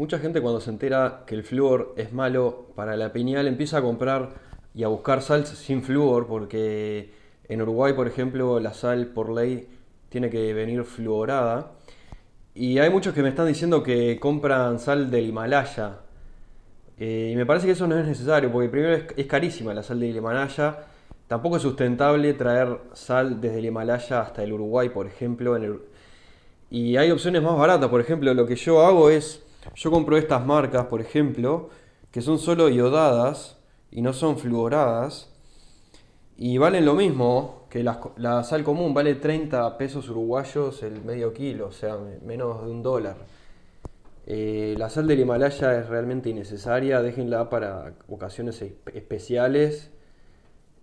Mucha gente cuando se entera que el flúor es malo para la pineal empieza a comprar y a buscar sal sin flúor porque en Uruguay, por ejemplo, la sal por ley tiene que venir fluorada. Y hay muchos que me están diciendo que compran sal del Himalaya. Eh, y me parece que eso no es necesario, porque primero es, carísima la sal del Himalaya. Tampoco es sustentable traer sal desde el Himalaya hasta el Uruguay, por ejemplo. Y hay opciones más baratas. Por ejemplo, lo que yo hago es, yo compro estas marcas, por ejemplo, que son solo iodadas y no son fluoradas. Y valen lo mismo que la, sal común, vale 30 pesos uruguayos el medio kilo, o sea, menos de un dólar. Eh, la sal del Himalaya es realmente innecesaria, déjenla para ocasiones especiales.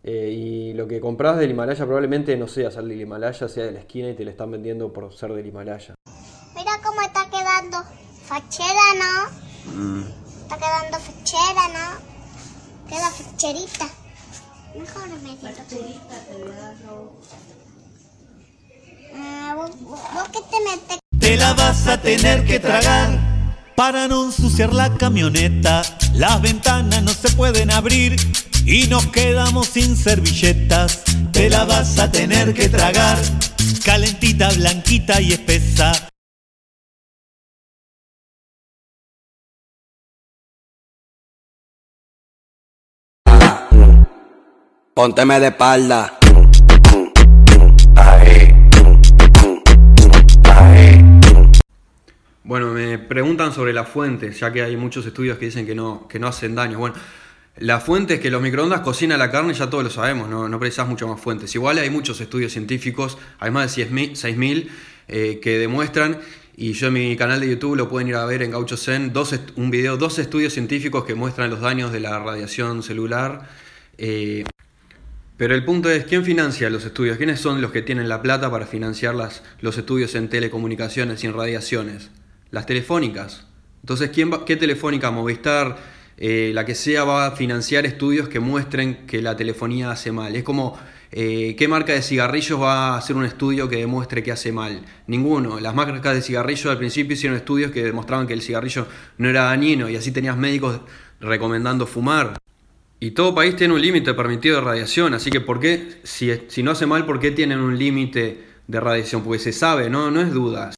Eh, y lo que compras del Himalaya probablemente no sea sal del Himalaya, sea de la esquina y te la están vendiendo por ser del Himalaya. Mira cómo está quedando fachera, ¿no? Mm. Está quedando fachera, ¿no? Queda facherita. Mejor me Facherita te ah, ¿vos, vos qué te metes? Te la vas a tener que tragar para no ensuciar la camioneta. Las ventanas no se pueden abrir y nos quedamos sin servilletas. Te la vas a tener que tragar, calentita, blanquita y espesa. Pónteme de espalda. Bueno, me preguntan sobre las fuentes, ya que hay muchos estudios que dicen que no, que no hacen daño. Bueno, la fuente es que los microondas cocinan la carne, ya todos lo sabemos, no, precisas mucho más fuentes. Igual hay muchos estudios científicos, hay más de 6.000 eh, que demuestran, y yo en mi canal de YouTube lo pueden ir a ver en Gaucho Zen, dos, un video, dos estudios científicos que muestran los daños de la radiación celular. Eh, pero el punto es, ¿quién financia los estudios? ¿Quiénes son los que tienen la plata para financiar las, los estudios en telecomunicaciones y en radiaciones? Las telefónicas. Entonces, ¿quién ¿qué telefónica? Movistar, eh, la que sea va a financiar estudios que muestren que la telefonía hace mal. Es como, eh, ¿qué marca de cigarrillos va a hacer un estudio que demuestre que hace mal? Ninguno. Las marcas de cigarrillos al principio hicieron estudios que demostraban que el cigarrillo no era dañino y así tenías médicos recomendando fumar. Y todo país tiene un límite permitido de radiación, así que ¿por qué, si, si no hace mal, por qué tienen un límite de radiación? Porque se sabe, no, no es duda.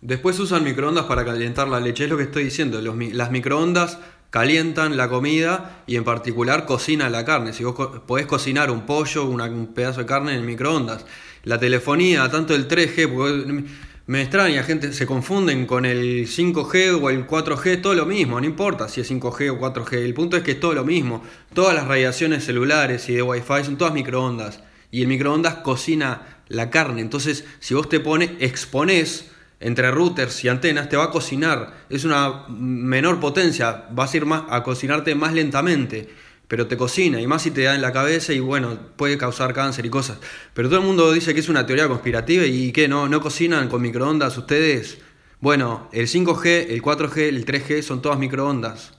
Después usan microondas para calentar la leche, es lo que estoy diciendo. las microondas calientan la comida y en particular cocinan la carne. Si vos podés cocinar un pollo, un pedazo de carne en microondas. La telefonía, tanto el 3G, me extraña, gente, se confunden con el 5G o el 4G, todo lo mismo, no importa si es 5G o 4G, el punto es que es todo lo mismo. Todas las radiaciones celulares y de Wi-Fi son todas microondas y el microondas cocina la carne. Entonces, si vos te pones, exponés entre routers y antenas te va a cocinar. Es una menor potencia, vas a ir más, a cocinarte más lentamente, pero te cocina, y más si te da en la cabeza y bueno, puede causar cáncer y cosas. Pero todo el mundo dice que es una teoría conspirativa y que no, no cocinan con microondas ustedes. Bueno, el 5G, el 4G, el 3G son todas microondas.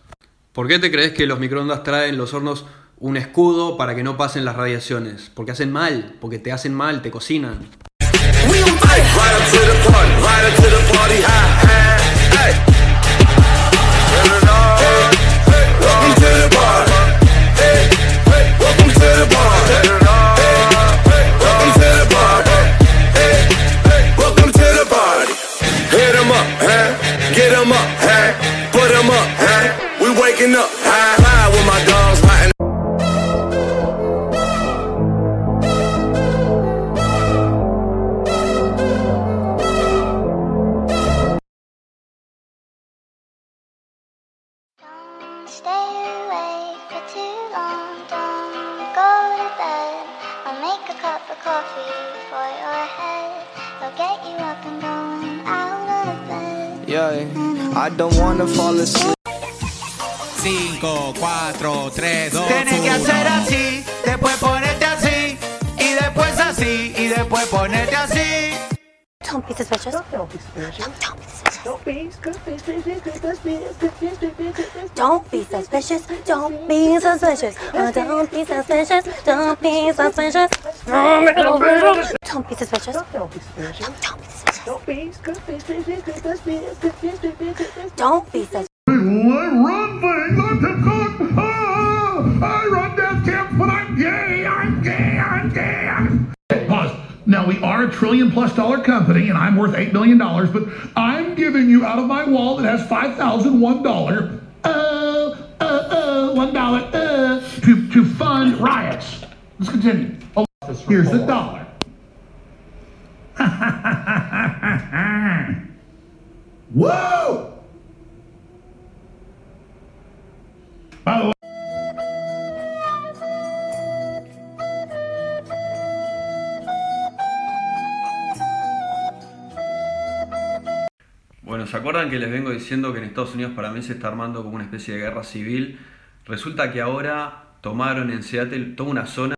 ¿Por qué te crees que los microondas traen los hornos un escudo para que no pasen las radiaciones? Porque hacen mal, porque te hacen mal, te cocinan. Let it. I don't wanna fall asleep. 5, 4, 3, 2, Tienes que hacer así, después ponerte así, y después así, y después ponerte así. Don't be suspicious. Don't be suspicious. Don't be suspicious. Don't be suspicious. Don't be suspicious. Don't be suspicious. Don't be suspicious. Don't be suspicious. Don't be suspicious. Don't be suspicious. Don't be suspicious. Don't be suspicious. I run things. I'm Tim Cook. Ah, I run death camps, but I'm gay. I'm gay. I'm gay. I'm... Pause. Now we are a trillion plus dollar company, and I'm worth eight billion dollars. But I'm giving you out of my wall that has five thousand one dollar. Uh, uh, uh, one dollar. Uh, to to fund riots. Let's continue. Oh, here's the dollar. Way. Bueno, ¿se acuerdan que les vengo diciendo que en Estados Unidos para mí se está armando como una especie de guerra civil? Resulta que ahora tomaron en Seattle toda una zona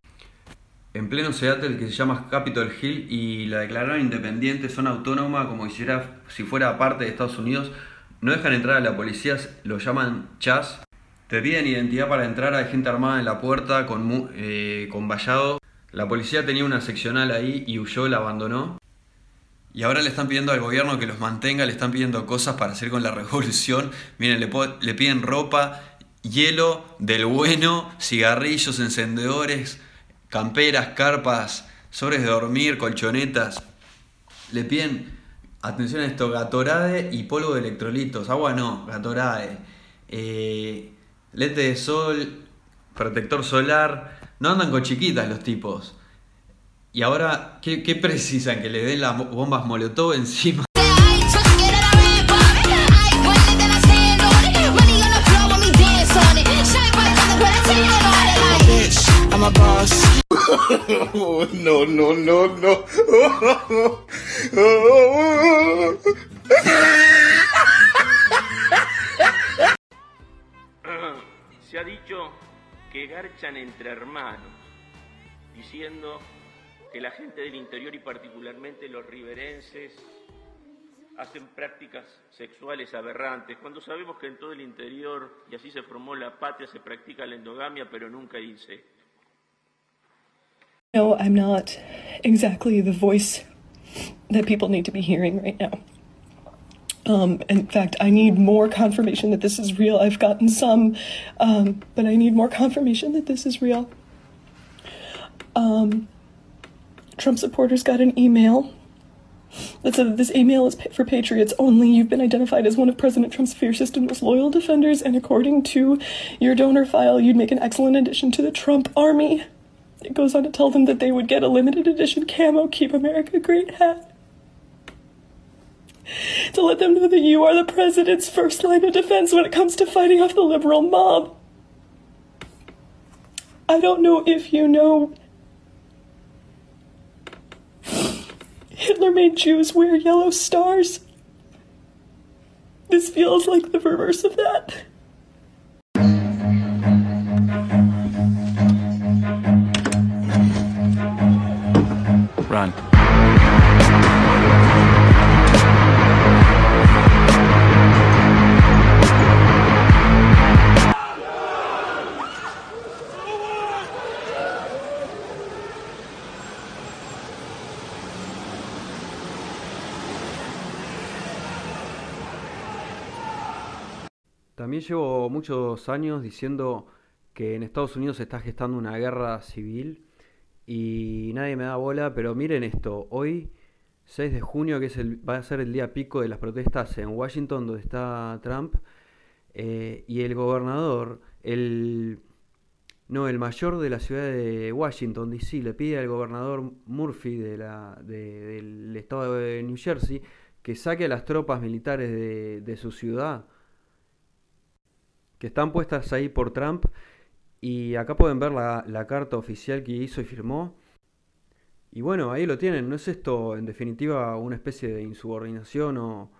en pleno Seattle que se llama Capitol Hill y la declararon independiente, zona autónoma, como hiciera, si fuera parte de Estados Unidos. No dejan entrar a la policía, lo llaman chas. Te piden identidad para entrar, hay gente armada en la puerta con, eh, con vallado. La policía tenía una seccional ahí y huyó, la abandonó. Y ahora le están pidiendo al gobierno que los mantenga, le están pidiendo cosas para hacer con la revolución. Miren, le, le piden ropa, hielo del bueno, cigarrillos, encendedores, camperas, carpas, sobres de dormir, colchonetas. Le piden, atención a esto, Gatorade y polvo de electrolitos. Agua no, Gatorade. Eh, lente de sol, protector solar. No andan con chiquitas los tipos. Y ahora, ¿qué, qué precisan? ¿Que le den las bombas Molotov encima? No, no, no, no. Se ha dicho que garchan entre hermanos, diciendo que la gente del interior y particularmente los riverenses hacen prácticas sexuales aberrantes, cuando sabemos que en todo el interior, y así se formó la patria, se practica la endogamia, pero nunca hay incesto. No, I'm not exactly the voice that people need to be hearing right now. Um, in fact, I need more confirmation that this is real. I've gotten some, um, but I need more confirmation that this is real. Um, Trump supporters got an email that said that this email is for patriots only. You've been identified as one of President Trump's fiercest and most loyal defenders, and according to your donor file, you'd make an excellent addition to the Trump army. It goes on to tell them that they would get a limited edition camo Keep America Great hat. To let them know that you are the president's first line of defense when it comes to fighting off the liberal mob. I don't know if you know. Hitler made Jews wear yellow stars. This feels like the reverse of that. También llevo muchos años diciendo que en Estados Unidos se está gestando una guerra civil y nadie me da bola, pero miren esto, hoy 6 de junio, que es el, va a ser el día pico de las protestas en Washington, donde está Trump, eh, y el gobernador, el, no, el mayor de la ciudad de Washington, D.C., le pide al gobernador Murphy del estado de New Jersey que saque a las tropas militares de, de su ciudad que están puestas ahí por Trump. Y acá pueden ver la, carta oficial que hizo y firmó. Y bueno, ahí lo tienen. ¿No es esto en definitiva una especie de insubordinación o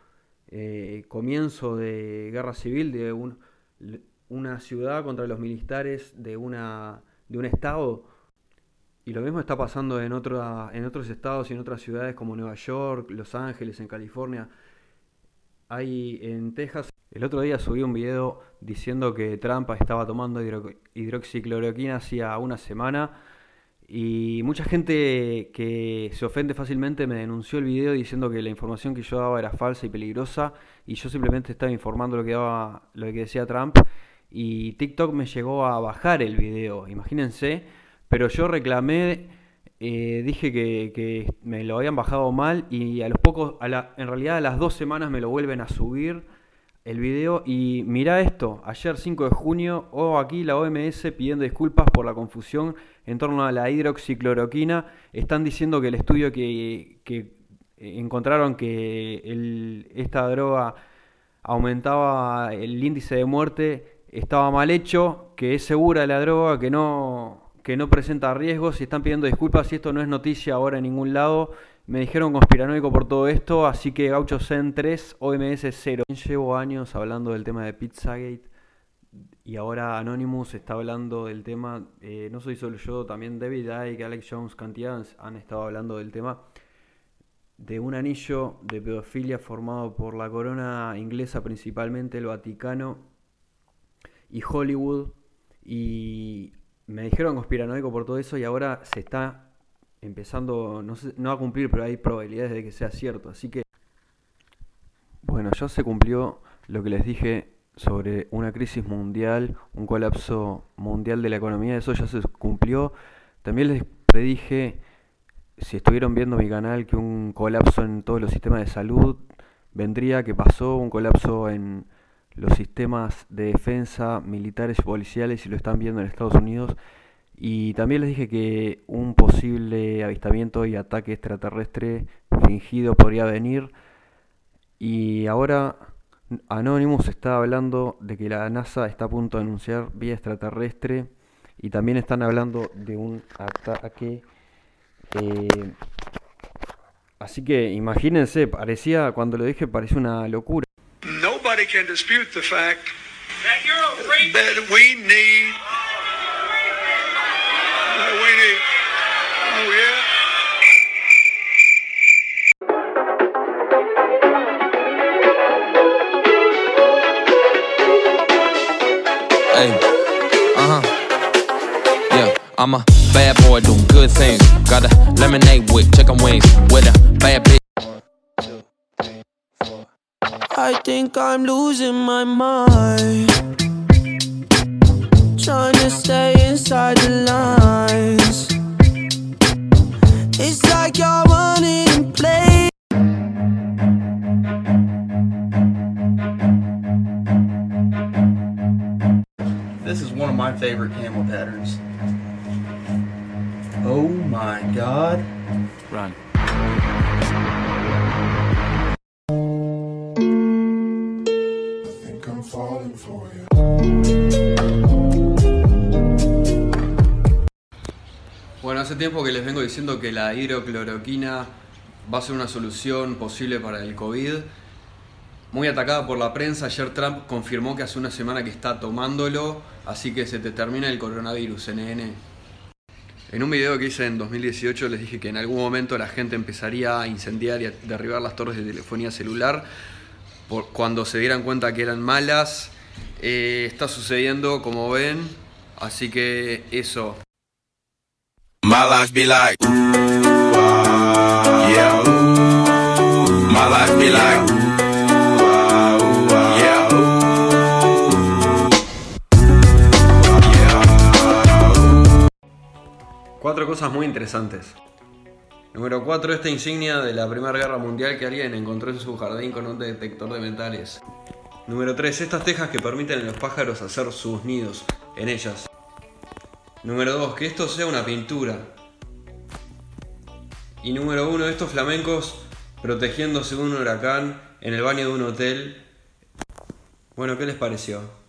eh, comienzo de guerra civil de un- una ciudad contra los militares de, una, de un estado? Y lo mismo está pasando en, otra- en otros estados y en otras ciudades como Nueva York, Los Ángeles, en California. Hay en Texas. El otro día subí un video diciendo que Trump estaba tomando hidro- hidroxicloroquina hacía una semana Y mucha gente que se ofende fácilmente me denunció el video diciendo que la información que yo daba era falsa y peligrosa y yo simplemente estaba informando lo que, daba, lo que decía Trump y TikTok me llegó a bajar el video, imagínense, pero yo reclamé, eh, dije que, que, me lo habían bajado mal y a los pocos, a la, en realidad a las dos semanas me lo vuelven a subir el video y mira esto, ayer 5 de junio, o aquí la OMS pidiendo disculpas por la confusión en torno a la hidroxicloroquina, están diciendo que el estudio que, que encontraron que el, esta droga aumentaba el índice de muerte estaba mal hecho, que es segura la droga, que no, que no presenta riesgos y están pidiendo disculpas y esto no es noticia ahora en ningún lado. Me dijeron conspiranoico por todo esto, así que Gaucho Zen 3, OMS 0. Llevo años hablando del tema de Pizzagate y ahora Anonymous está hablando del tema, eh, no soy solo yo, también David Icke, Alex Jones, cantidad han estado hablando del tema de un anillo de pedofilia formado por la corona inglesa, principalmente el Vaticano y Hollywood. Y me dijeron conspiranoico por todo eso y ahora se está empezando, no, sé, no a cumplir, pero hay probabilidades de que sea cierto. Así que, bueno, ya se cumplió lo que les dije sobre una crisis mundial, un colapso mundial de la economía, eso ya se cumplió. También les predije, si estuvieron viendo mi canal, que un colapso en todos los sistemas de salud vendría, que pasó, un colapso en los sistemas de defensa militares y policiales, y lo están viendo en Estados Unidos. Y también les dije que un posible avistamiento y ataque extraterrestre fingido podría venir. Y ahora Anonymous está hablando de que la NASA está a punto de anunciar vía extraterrestre. Y también están hablando de un ataque. Eh, así que imagínense, parecía, cuando lo dije, parecía una locura. Nobody can dispute the fact that we need I'm a bad boy doing good things. Got a lemonade with chicken wings with a bad bitch. I think I'm losing my mind. Trying to stay inside the lines. It's like you're running in place. This is one of my favorite camel patterns. God. Run. Bueno, hace tiempo que les vengo diciendo que la hidrocloroquina va a ser una solución posible para el COVID. Muy atacada por la prensa, ayer Trump confirmó que hace una semana que está tomándolo, así que se te termina el coronavirus, NN. En un video que hice en 2018 les dije que en algún momento la gente empezaría a incendiar y a derribar las torres de telefonía celular. Por, cuando se dieran cuenta que eran malas. Eh, está sucediendo como ven, así que eso. My life be like, Cuatro cosas muy interesantes. Número 4. Esta insignia de la Primera Guerra Mundial que alguien encontró en su jardín con un detector de metales. Número 3. Estas tejas que permiten a los pájaros hacer sus nidos en ellas. Número 2. Que esto sea una pintura. Y número 1. Estos flamencos protegiéndose de un huracán en el baño de un hotel. Bueno, ¿qué les pareció?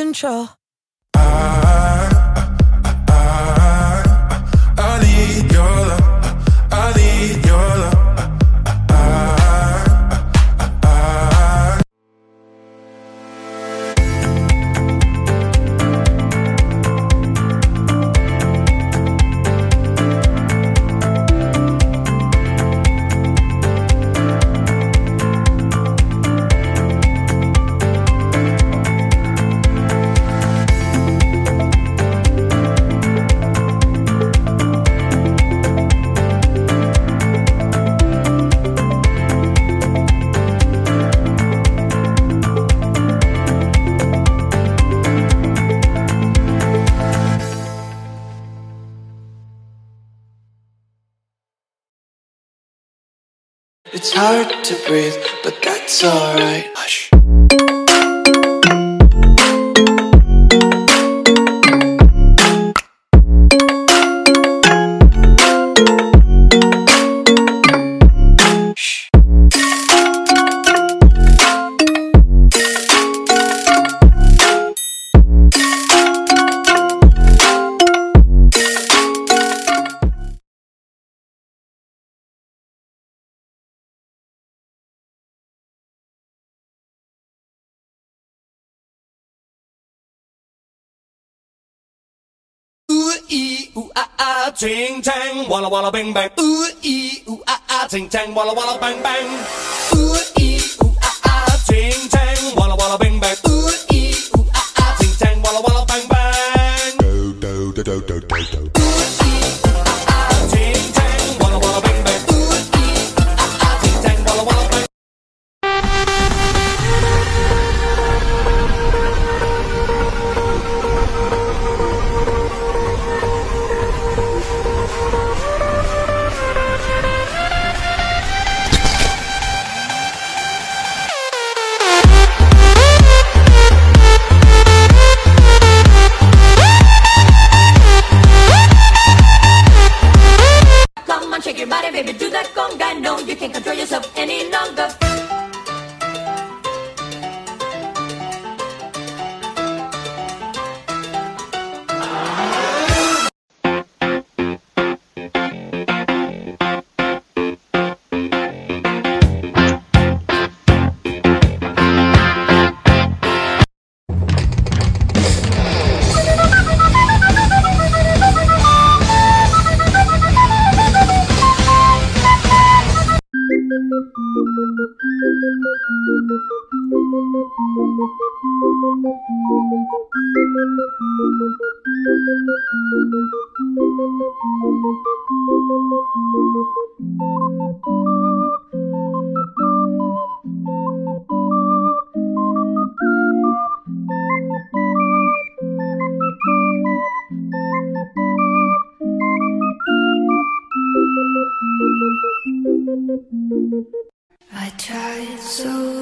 Control? I It's hard to breathe, but that's alright. Hush. 啊，ting tang，哇啦哇啦 bang bang, ooh ee ooh ah ah, ching ching, ah，ting tang，哇啦哇啦 bang bang, ooh ee ooh ah ah, ching tang。Any so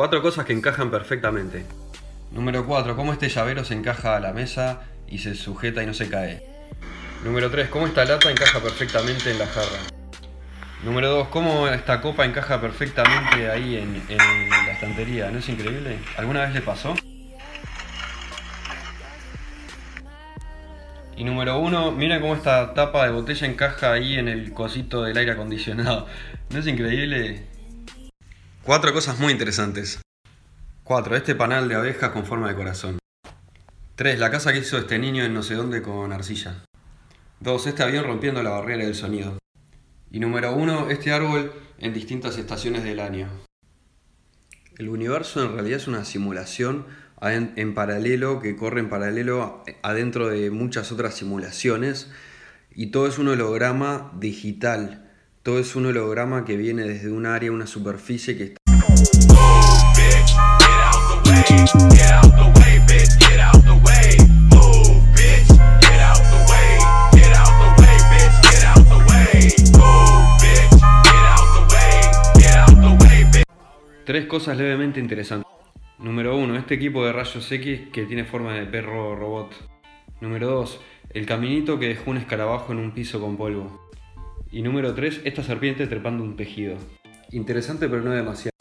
Cuatro cosas que encajan perfectamente. Número 4. Cómo este llavero se encaja a la mesa y se sujeta y no se cae. Número 3. Cómo esta lata encaja perfectamente en la jarra. Número 2. Cómo esta copa encaja perfectamente ahí en, en la estantería. ¿No es increíble? ¿Alguna vez le pasó? Y número 1. Miren cómo esta tapa de botella encaja ahí en el cosito del aire acondicionado. ¿No es increíble? Cuatro cosas muy interesantes. 4. Este panal de abejas con forma de corazón. 3. La casa que hizo este niño en no sé dónde con arcilla. 2. Este avión rompiendo la barrera del sonido. Y número uno, este árbol en distintas estaciones del año. El universo en realidad es una simulación en paralelo que corre en paralelo adentro de muchas otras simulaciones y todo es un holograma digital. Todo es un holograma que viene desde un área, una superficie que está... Tres cosas levemente interesantes. Número uno, este equipo de rayos X que tiene forma de perro robot. Número 2. El caminito que dejó un escarabajo en un piso con polvo. Y número 3. Esta serpiente trepando un tejido. Interesante pero no demasiado.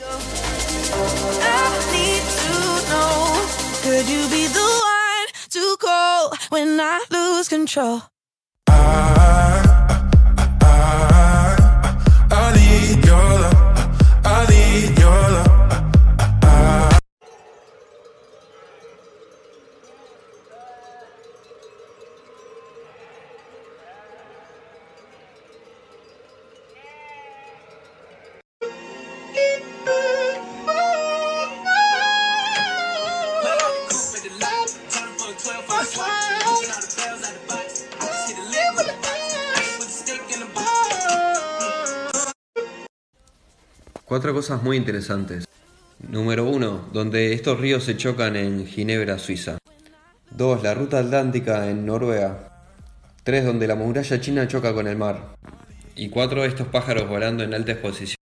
When I lose control? I Cuatro cosas muy interesantes. Número 1. Donde estos ríos se chocan en Ginebra, Suiza. 2. La ruta atlántica en Noruega. 3. Donde la muralla china choca con el mar. Y 4. Estos pájaros volando en alta exposición.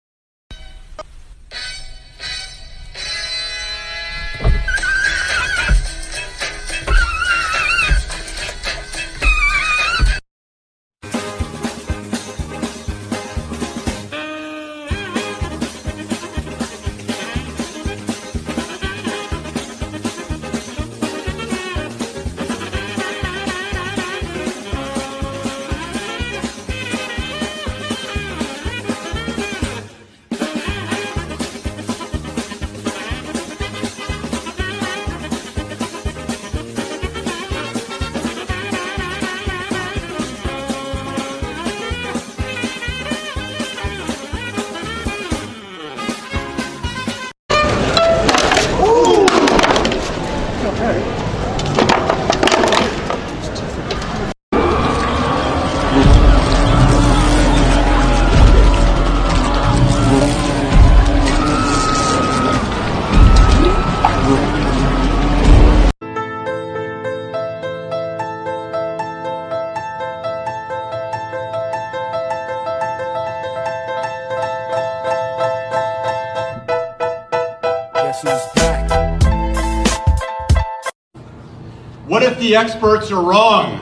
The experts are wrong?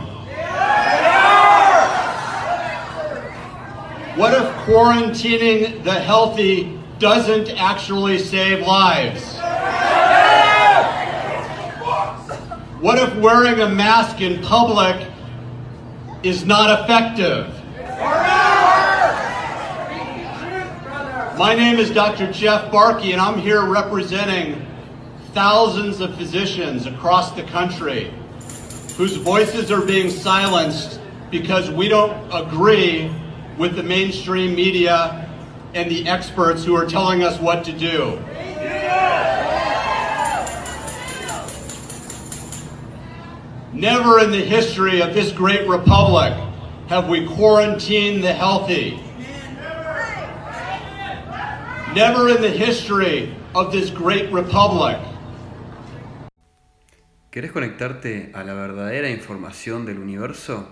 What if quarantining the healthy doesn't actually save lives? What if wearing a mask in public is not effective? My name is Dr. Jeff Barkey, and I'm here representing thousands of physicians across the country whose voices are being silenced because we don't agree with the mainstream media and the experts who are telling us what to do. Never in the history of this great republic have we quarantined the healthy. Never in the history of this great republic. ¿Querés conectarte a la verdadera información del universo?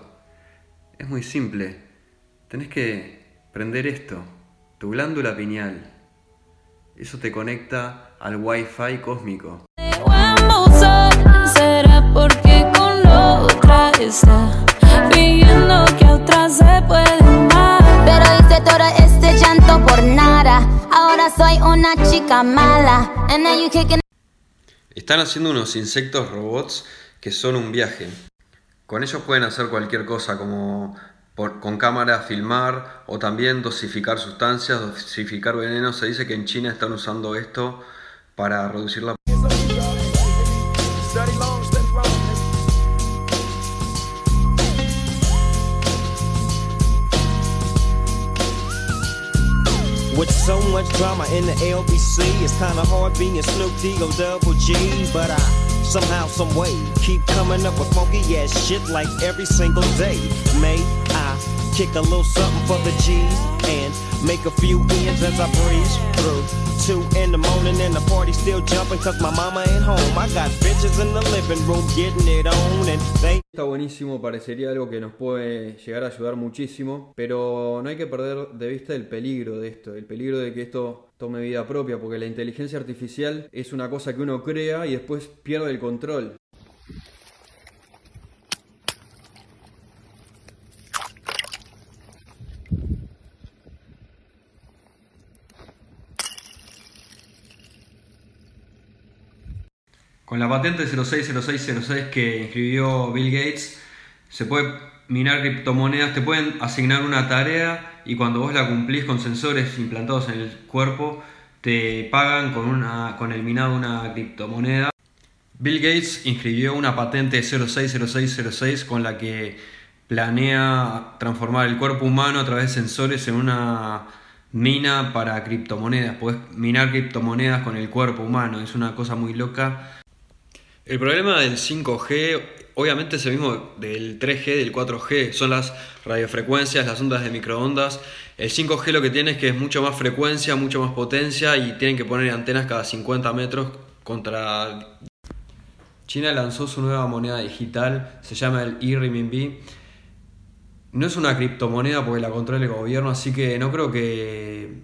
Es muy simple. Tenés que prender esto, tu glándula pineal. Eso te conecta al Wi-Fi cósmico. Será porque con otra está fingiendo que a otra se puede amar. Pero hice todo este llanto por nada. Ahora soy una chica mala. And now you kicking Están haciendo unos insectos robots que son un viaje. Con ellos pueden hacer cualquier cosa como con cámara filmar o también dosificar sustancias, dosificar veneno. Se dice que en China están usando esto para reducir la so much drama in the LBC, it's kinda hard being Snoop D-O double G. But I somehow, some way, keep coming up with funky ass shit like every single day. May Está buenísimo, parecería algo que nos puede llegar a ayudar muchísimo, pero no hay que perder de vista el peligro de esto, el peligro de que esto tome vida propia, porque la inteligencia artificial es una cosa que uno crea y después pierde el control. Con la patente 060606 que inscribió Bill Gates, se puede minar criptomonedas, te pueden asignar una tarea y cuando vos la cumplís con sensores implantados en el cuerpo, te pagan con, una, con el minado de una criptomoneda. Bill Gates inscribió una patente 060606 con la que planea transformar el cuerpo humano a través de sensores en una mina para criptomonedas. Puedes minar criptomonedas con el cuerpo humano, es una cosa muy loca. El problema del 5G, obviamente es el mismo del 3G, del 4G, son las radiofrecuencias, las ondas de microondas. El 5G lo que tiene es que es mucho más frecuencia, mucho más potencia y tienen que poner antenas cada 50 metros contra... China lanzó su nueva moneda digital, se llama el e-renminbi. No es una criptomoneda porque la controla el gobierno, así que no creo que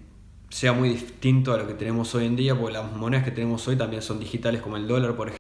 sea muy distinto a lo que tenemos hoy en día, porque las monedas que tenemos hoy también son digitales como el dólar, por ejemplo.